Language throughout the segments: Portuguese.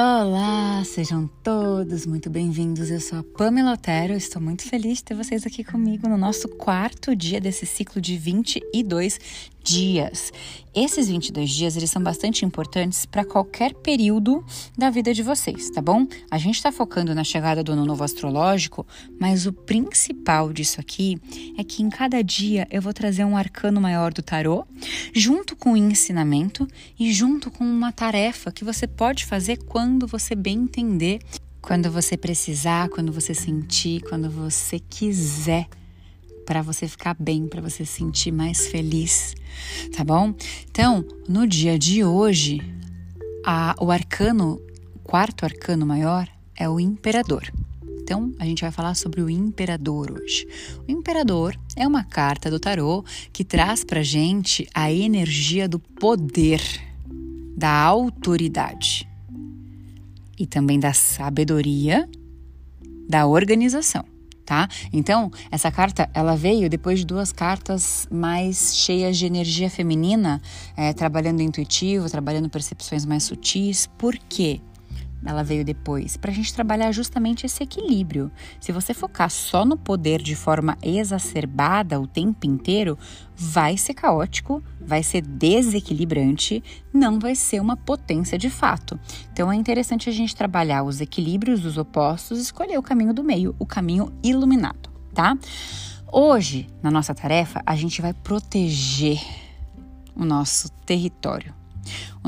Olá, sejam todos muito bem-vindos. Eu sou a Pamela Otero, estou muito feliz de ter vocês aqui comigo no nosso quarto dia desse ciclo de 22 dias. Esses 22 dias, eles são bastante importantes para qualquer período da vida de vocês, tá bom? A gente está focando na chegada do ano novo astrológico, mas o principal disso aqui é que em cada dia eu vou trazer um arcano maior do tarô, junto com o ensinamento e junto com uma tarefa que você pode fazer quando você bem entender, quando você precisar, quando você sentir, quando você quiser para você ficar bem, para você se sentir mais feliz, tá bom? Então, no dia de hoje, a, o arcano, quarto arcano maior é o imperador. Então, a gente vai falar sobre o imperador hoje. O imperador é uma carta do tarô que traz pra gente a energia do poder, da autoridade e também da sabedoria, da organização tá? Então, essa carta, ela veio depois de duas cartas mais cheias de energia feminina, é, trabalhando intuitivo, trabalhando percepções mais sutis. Por quê? Ela veio depois, para a gente trabalhar justamente esse equilíbrio. Se você focar só no poder de forma exacerbada o tempo inteiro, vai ser caótico, vai ser desequilibrante, não vai ser uma potência de fato. Então é interessante a gente trabalhar os equilíbrios dos opostos escolher o caminho do meio, o caminho iluminado, tá? Hoje, na nossa tarefa, a gente vai proteger o nosso território.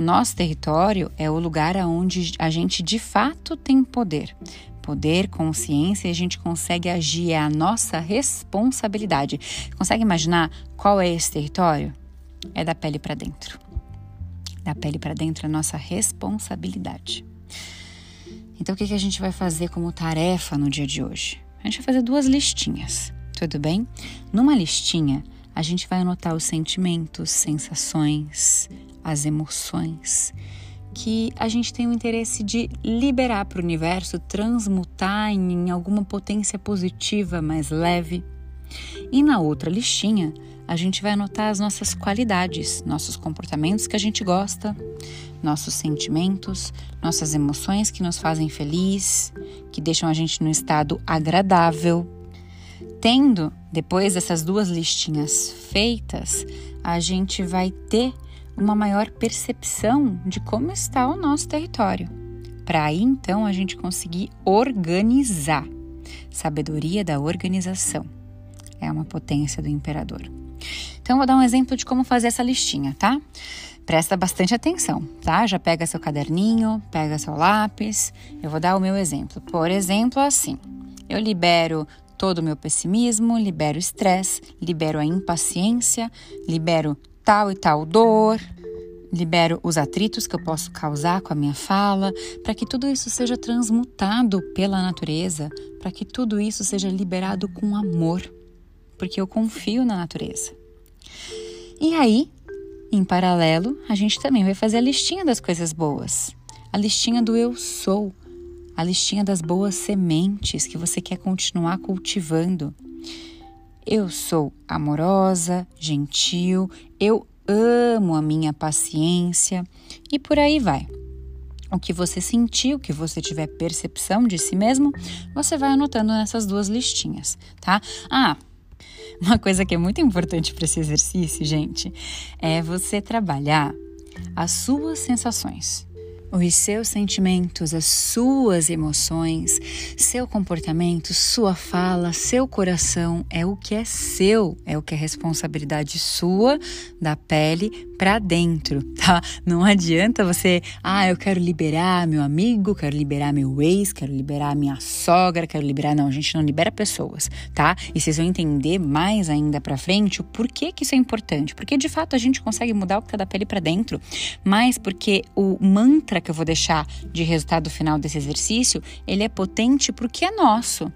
O nosso território é o lugar onde a gente de fato tem poder. Poder, consciência e a gente consegue agir, é a nossa responsabilidade. Consegue imaginar qual é esse território? É da pele para dentro. Da pele para dentro é a nossa responsabilidade. Então, o que, que a gente vai fazer como tarefa no dia de hoje? A gente vai fazer duas listinhas, tudo bem? Numa listinha, a gente vai anotar os sentimentos, sensações, as emoções que a gente tem o interesse de liberar para o universo, transmutar em alguma potência positiva mais leve. E na outra listinha, a gente vai anotar as nossas qualidades, nossos comportamentos que a gente gosta, nossos sentimentos, nossas emoções que nos fazem feliz, que deixam a gente num estado agradável. Tendo depois dessas duas listinhas feitas, a gente vai ter uma maior percepção de como está o nosso território. Para aí então a gente conseguir organizar. Sabedoria da organização é uma potência do imperador. Então vou dar um exemplo de como fazer essa listinha, tá? Presta bastante atenção, tá? Já pega seu caderninho, pega seu lápis. Eu vou dar o meu exemplo. Por exemplo, assim: eu libero todo o meu pessimismo, libero o estresse, libero a impaciência, libero tal e tal dor, libero os atritos que eu posso causar com a minha fala, para que tudo isso seja transmutado pela natureza, para que tudo isso seja liberado com amor, porque eu confio na natureza. E aí, em paralelo, a gente também vai fazer a listinha das coisas boas, a listinha do eu sou, a listinha das boas sementes que você quer continuar cultivando. Eu sou amorosa, gentil, eu amo a minha paciência e por aí vai. O que você sentiu, o que você tiver percepção de si mesmo, você vai anotando nessas duas listinhas, tá? Ah, uma coisa que é muito importante para esse exercício, gente, é você trabalhar as suas sensações os seus sentimentos, as suas emoções, seu comportamento, sua fala, seu coração é o que é seu, é o que é responsabilidade sua da pele para dentro, tá? Não adianta você, ah, eu quero liberar meu amigo, quero liberar meu ex, quero liberar minha sogra, quero liberar, não, a gente não libera pessoas, tá? E vocês vão entender mais ainda para frente o porquê que isso é importante, porque de fato a gente consegue mudar o que tá da pele para dentro, mas porque o mantra que eu vou deixar de resultado final desse exercício, ele é potente porque é nosso.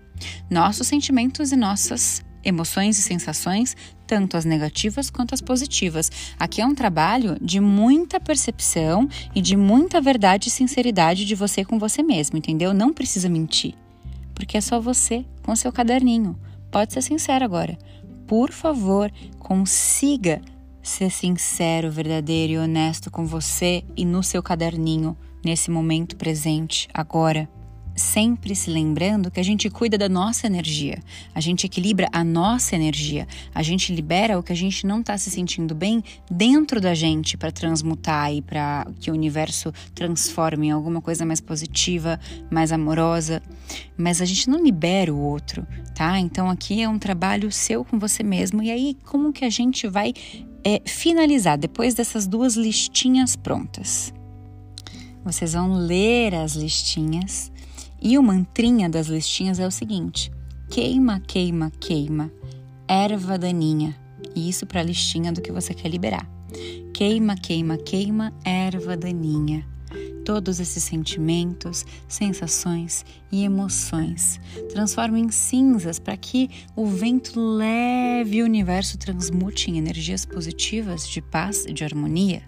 Nossos sentimentos e nossas emoções e sensações, tanto as negativas quanto as positivas. Aqui é um trabalho de muita percepção e de muita verdade e sinceridade de você com você mesmo, entendeu? Não precisa mentir, porque é só você com seu caderninho. Pode ser sincero agora. Por favor, consiga ser sincero, verdadeiro e honesto com você e no seu caderninho nesse momento presente, agora sempre se lembrando que a gente cuida da nossa energia, a gente equilibra a nossa energia, a gente libera o que a gente não está se sentindo bem dentro da gente para transmutar e para que o universo transforme em alguma coisa mais positiva, mais amorosa. Mas a gente não libera o outro, tá? Então aqui é um trabalho seu com você mesmo. E aí, como que a gente vai é, finalizar depois dessas duas listinhas prontas? Vocês vão ler as listinhas e o mantrinha das listinhas é o seguinte: queima, queima, queima, erva daninha. E isso para a listinha do que você quer liberar. Queima, queima, queima, erva daninha. Todos esses sentimentos, sensações e emoções transforma em cinzas para que o vento leve o universo transmute em energias positivas de paz e de harmonia.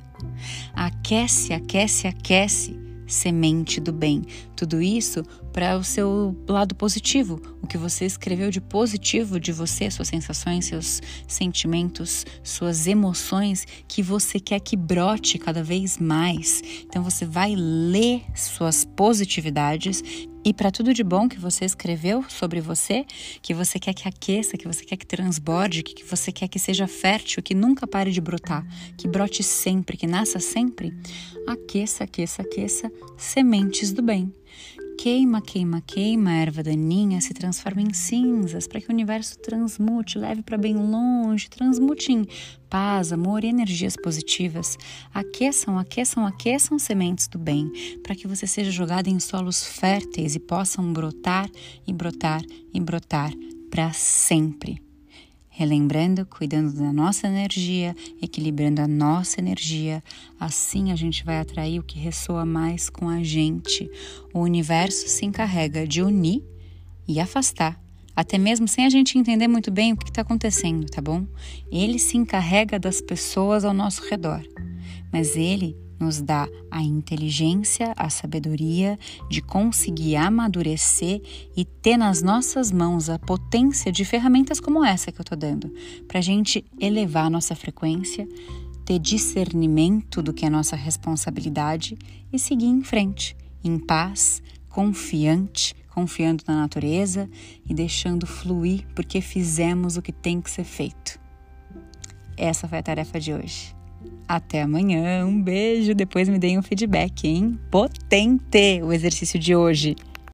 Aquece, aquece, aquece semente do bem. Tudo isso para o seu lado positivo, o que você escreveu de positivo de você, suas sensações, seus sentimentos, suas emoções que você quer que brote cada vez mais. Então você vai ler suas positividades e para tudo de bom que você escreveu sobre você, que você quer que aqueça, que você quer que transborde, que você quer que seja fértil, que nunca pare de brotar, que brote sempre, que nasça sempre, aqueça, aqueça, aqueça sementes do bem. Queima, queima, queima a erva daninha, se transforma em cinzas para que o universo transmute, leve para bem longe, transmute em paz, amor e energias positivas. Aqueçam, aqueçam, aqueçam sementes do bem para que você seja jogado em solos férteis e possam brotar e brotar e brotar para sempre relembrando, cuidando da nossa energia, equilibrando a nossa energia. Assim a gente vai atrair o que ressoa mais com a gente. O universo se encarrega de unir e afastar, até mesmo sem a gente entender muito bem o que está acontecendo, tá bom? Ele se encarrega das pessoas ao nosso redor, mas ele nos dá a inteligência, a sabedoria de conseguir amadurecer e ter nas nossas mãos a potência de ferramentas como essa que eu estou dando, para a gente elevar a nossa frequência, ter discernimento do que é nossa responsabilidade e seguir em frente, em paz, confiante, confiando na natureza e deixando fluir porque fizemos o que tem que ser feito. Essa foi a tarefa de hoje. Até amanhã, um beijo. Depois me deem um feedback, hein? Potente o exercício de hoje.